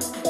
Yeah.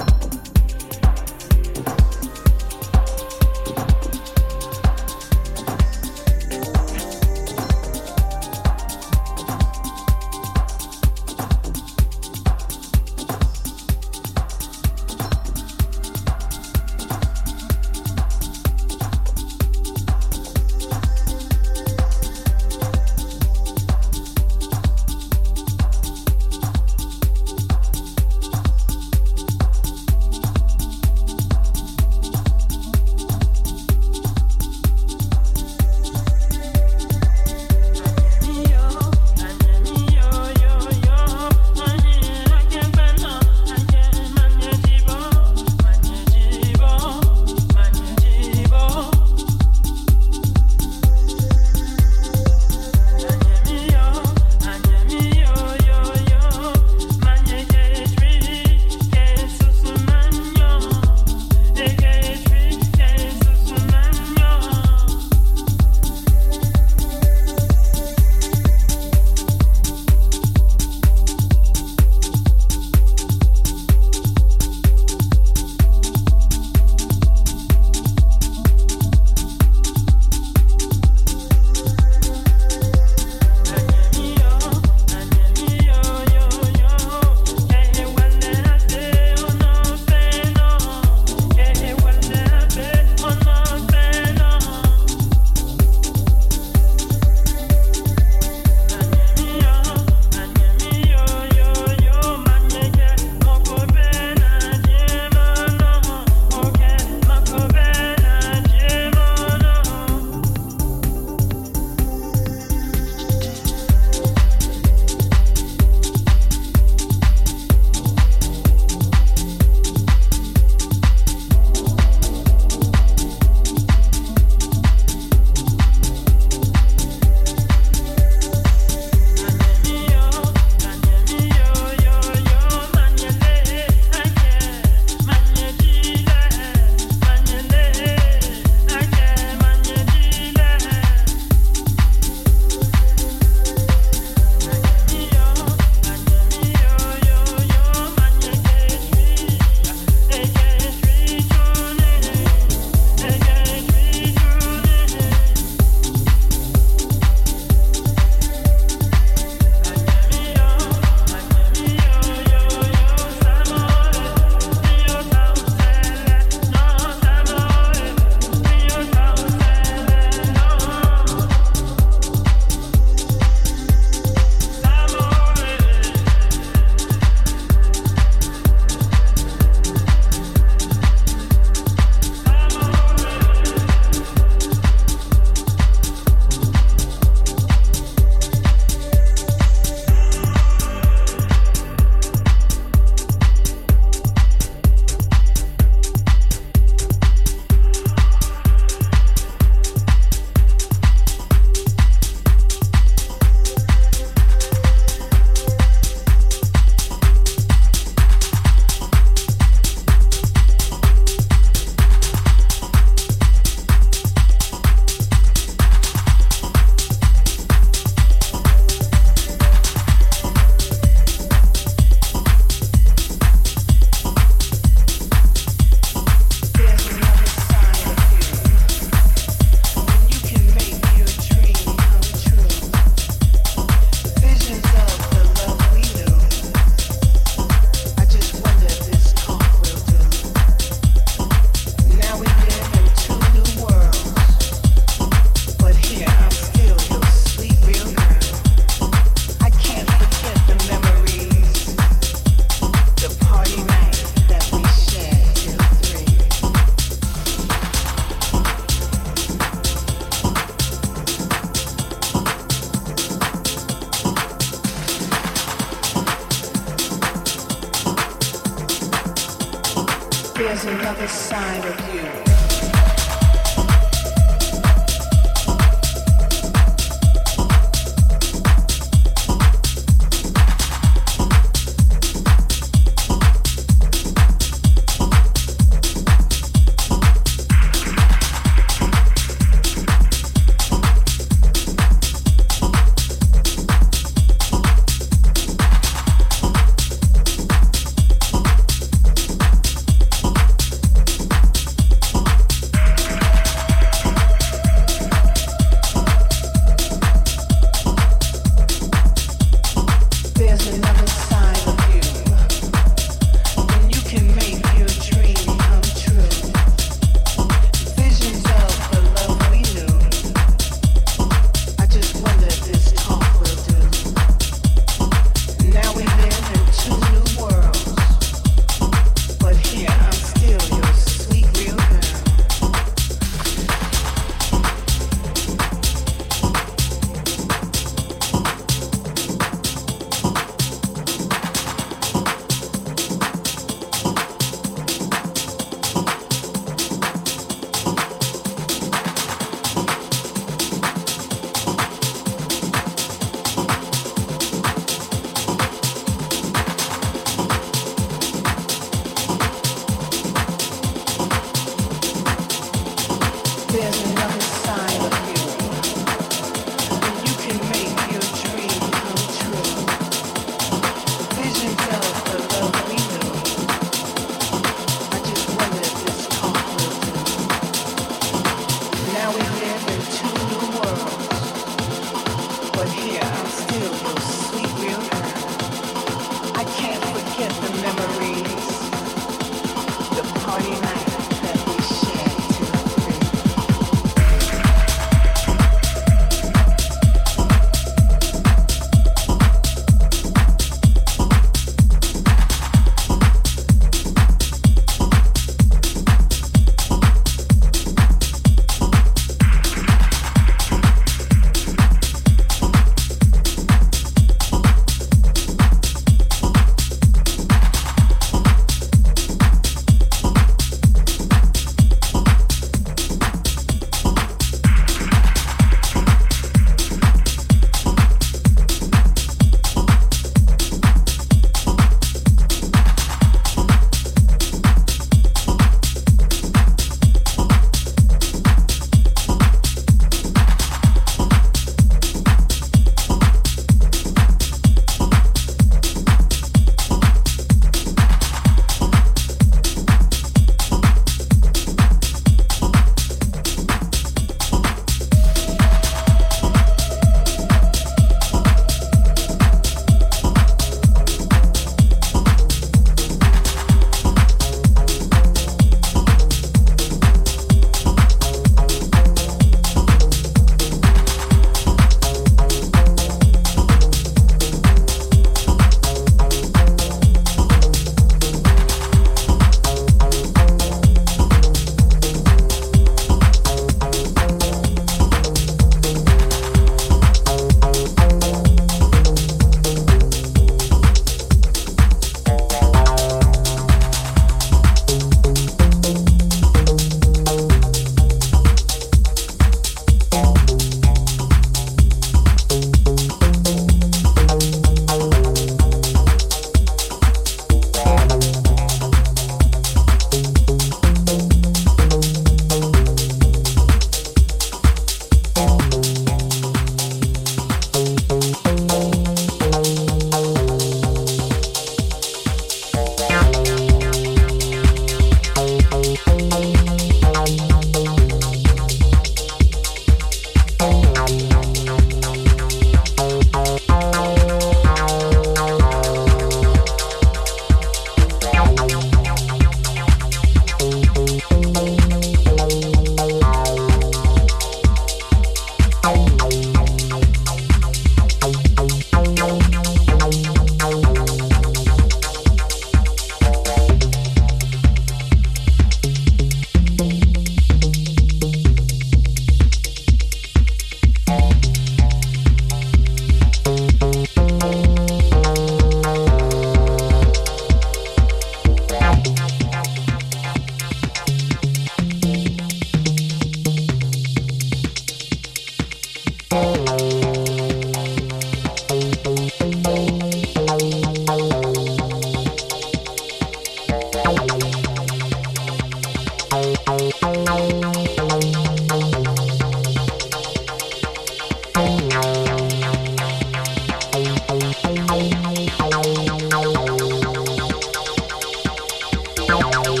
Bye.